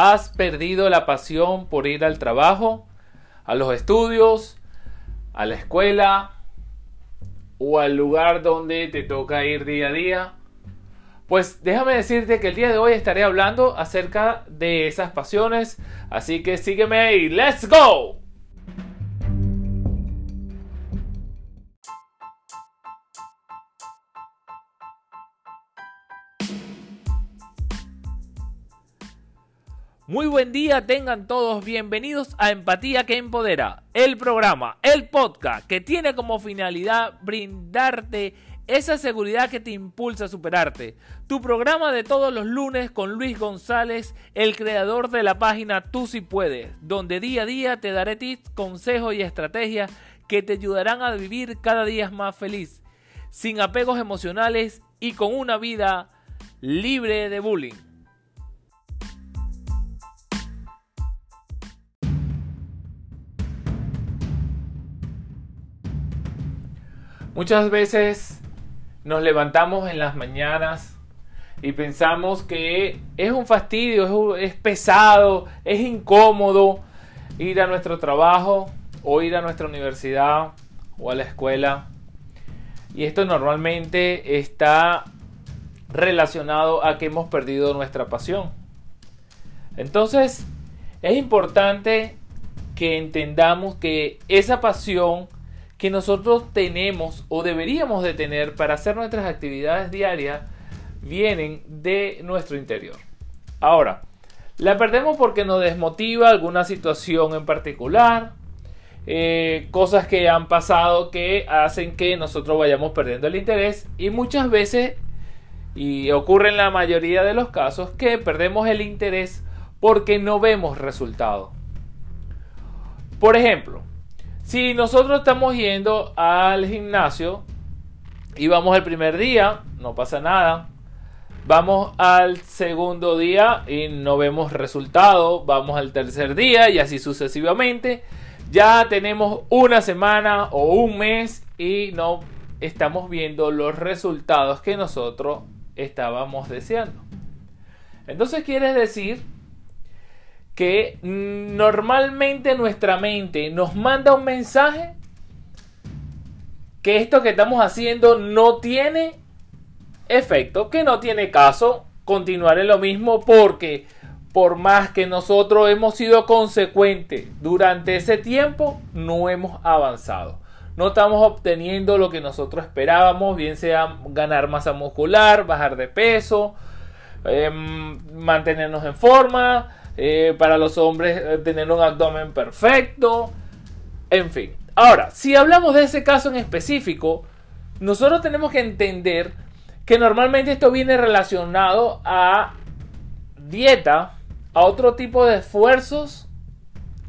¿Has perdido la pasión por ir al trabajo, a los estudios, a la escuela o al lugar donde te toca ir día a día? Pues déjame decirte que el día de hoy estaré hablando acerca de esas pasiones, así que sígueme y ¡let's go! Muy buen día, tengan todos bienvenidos a Empatía que Empodera, el programa, el podcast que tiene como finalidad brindarte esa seguridad que te impulsa a superarte. Tu programa de todos los lunes con Luis González, el creador de la página Tú si puedes, donde día a día te daré tips, consejos y estrategias que te ayudarán a vivir cada día más feliz, sin apegos emocionales y con una vida libre de bullying. Muchas veces nos levantamos en las mañanas y pensamos que es un fastidio, es, pesado, es incómodo ir a nuestro trabajo o ir a nuestra universidad o a la escuela. Y esto normalmente está relacionado a que hemos perdido nuestra pasión. Entonces, es importante que entendamos que esa pasión que nosotros tenemos o deberíamos de tener para hacer nuestras actividades diarias vienen de nuestro interior. Ahora, la perdemos porque nos desmotiva alguna situación en particular, eh, cosas que han pasado que hacen que nosotros vayamos perdiendo el interés y muchas veces, y ocurre en la mayoría de los casos, que perdemos el interés porque no vemos resultados. Por ejemplo, si nosotros estamos yendo al gimnasio y vamos el primer día, no pasa nada. Vamos al segundo día y no vemos resultado. Vamos al tercer día y así sucesivamente. Ya tenemos una semana o un mes y no estamos viendo los resultados que nosotros estábamos deseando. Entonces quiere decir que normalmente nuestra mente nos manda un mensaje que esto que estamos haciendo no tiene efecto, que no tiene caso continuar en lo mismo porque por más que nosotros hemos sido consecuentes durante ese tiempo, no hemos avanzado. No estamos obteniendo lo que nosotros esperábamos, bien sea ganar masa muscular, bajar de peso, em, mantenernos en forma, eh, para los hombres eh, tener un abdomen perfecto, en fin. Ahora, si hablamos de ese caso en específico, nosotros tenemos que entender que normalmente esto viene relacionado a dieta, a otro tipo de esfuerzos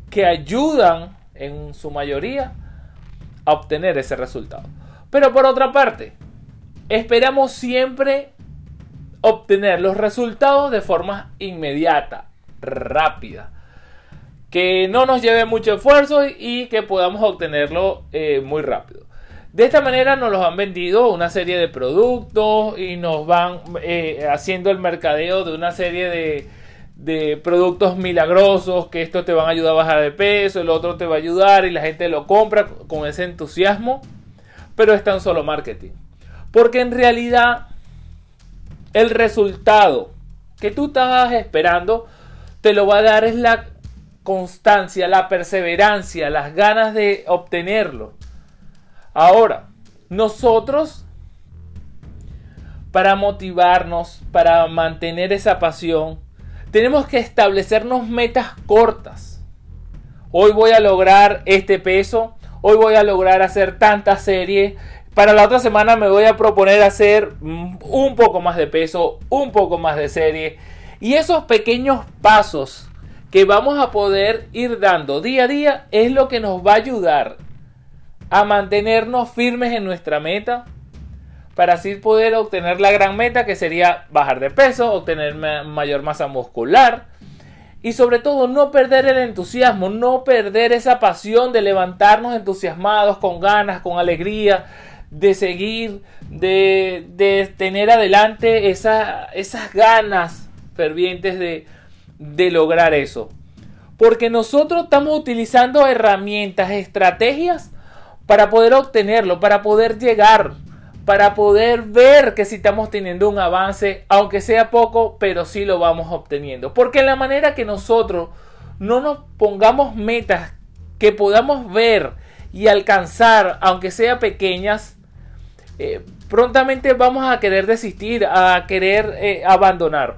que ayudan en su mayoría a obtener ese resultado. Pero por otra parte, esperamos siempre obtener los resultados de forma inmediata, rápida. Que no nos lleve mucho esfuerzo y que podamos obtenerlo eh, muy rápido. De esta manera nos los han vendido una serie de productos y nos van eh, haciendo el mercadeo de una serie de, de, productos milagrosos que esto te van a ayudar a bajar de peso, el otro te va a ayudar y la gente lo compra con ese entusiasmo, pero es tan solo marketing. Porque en realidad el resultado que tú estabas esperando te lo va a dar es la constancia, la perseverancia, las ganas de obtenerlo. Ahora, nosotros, para motivarnos, para mantener esa pasión, tenemos que establecernos metas cortas. Hoy voy a lograr este peso, hoy voy a lograr hacer tantas series, para la otra semana me voy a proponer hacer un poco más de peso, un poco más de serie y esos pequeños pasos que vamos a poder ir dando día a día es lo que nos va a ayudar a mantenernos firmes en nuestra meta para así poder obtener la gran meta que sería bajar de peso, obtener mayor masa muscular y sobre todo no perder el entusiasmo, no perder esa pasión de levantarnos entusiasmados, con ganas, con alegría, de seguir, de, tener adelante esas ganas de, lograr eso. Porque nosotros estamos utilizando herramientas, estrategias para poder obtenerlo, para poder llegar, para poder ver que si estamos teniendo un avance, aunque sea poco, pero sí lo vamos obteniendo. Porque la manera que nosotros no nos pongamos metas que podamos ver y alcanzar, aunque sea pequeñas, eh, prontamente vamos a querer desistir, a querer eh, abandonar.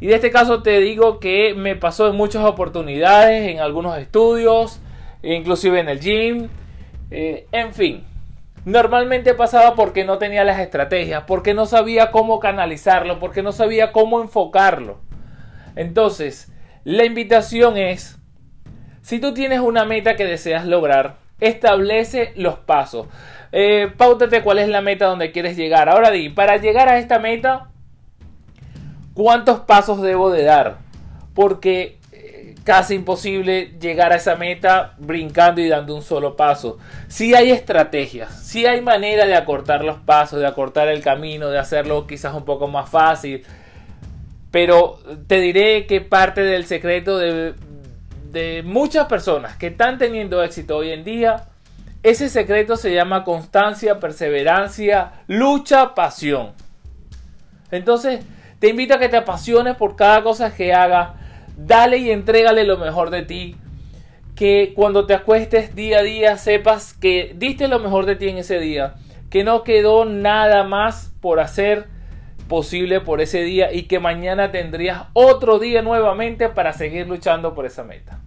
Y de este caso te digo que me pasó en muchas oportunidades, en algunos estudios, inclusive en el gym, eh, en fin. Normalmente pasaba porque no tenía las estrategias, porque no sabía cómo canalizarlo, porque no sabía cómo enfocarlo. Entonces, la invitación es, si tú tienes una meta que deseas lograr, establece los pasos. Eh, pautate cuál es la meta donde quieres llegar. Ahora di, para llegar a esta meta, ¿cuántos pasos debo de dar? Porque eh, casi imposible llegar a esa meta brincando y dando un solo paso. Si hay estrategias, si hay manera de acortar los pasos, de acortar el camino, de hacerlo quizás un poco más fácil. Pero te diré que parte del secreto de muchas personas que están teniendo éxito hoy en día ese secreto se llama constancia, perseverancia, lucha, pasión. Entonces, te invito a que te apasiones por cada cosa que hagas. Dale y entrégale lo mejor de ti. Que cuando te acuestes día a día sepas que diste lo mejor de ti en ese día. Que no quedó nada más por hacer posible por ese día y que mañana tendrías otro día nuevamente para seguir luchando por esa meta.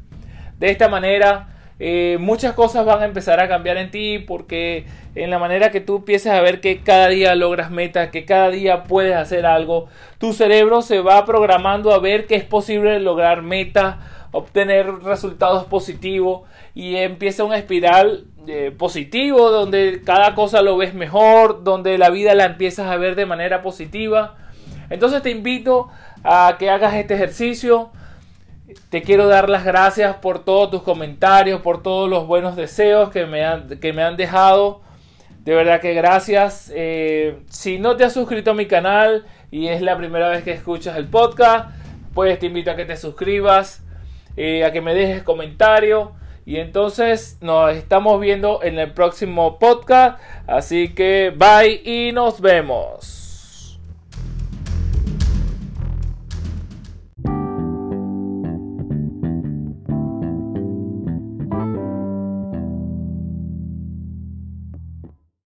De esta manera eh, muchas cosas van a empezar a cambiar en ti porque en la manera que tú empieces a ver que cada día logras metas, que cada día puedes hacer algo, tu cerebro se va programando a ver que es posible lograr metas, obtener resultados positivos y empieza una espiral eh, positivo donde cada cosa lo ves mejor, donde la vida la empiezas a ver de manera positiva. Entonces te invito a que hagas este ejercicio te quiero dar las gracias por todos tus comentarios, por todos los buenos deseos que me han, que me han dejado. De verdad que gracias. Eh, si no te has suscrito a mi canal y es la primera vez que escuchas el podcast, pues te invito a que te suscribas, eh, a que me dejes comentario. Y entonces nos estamos viendo en el próximo podcast. Así que bye y nos vemos.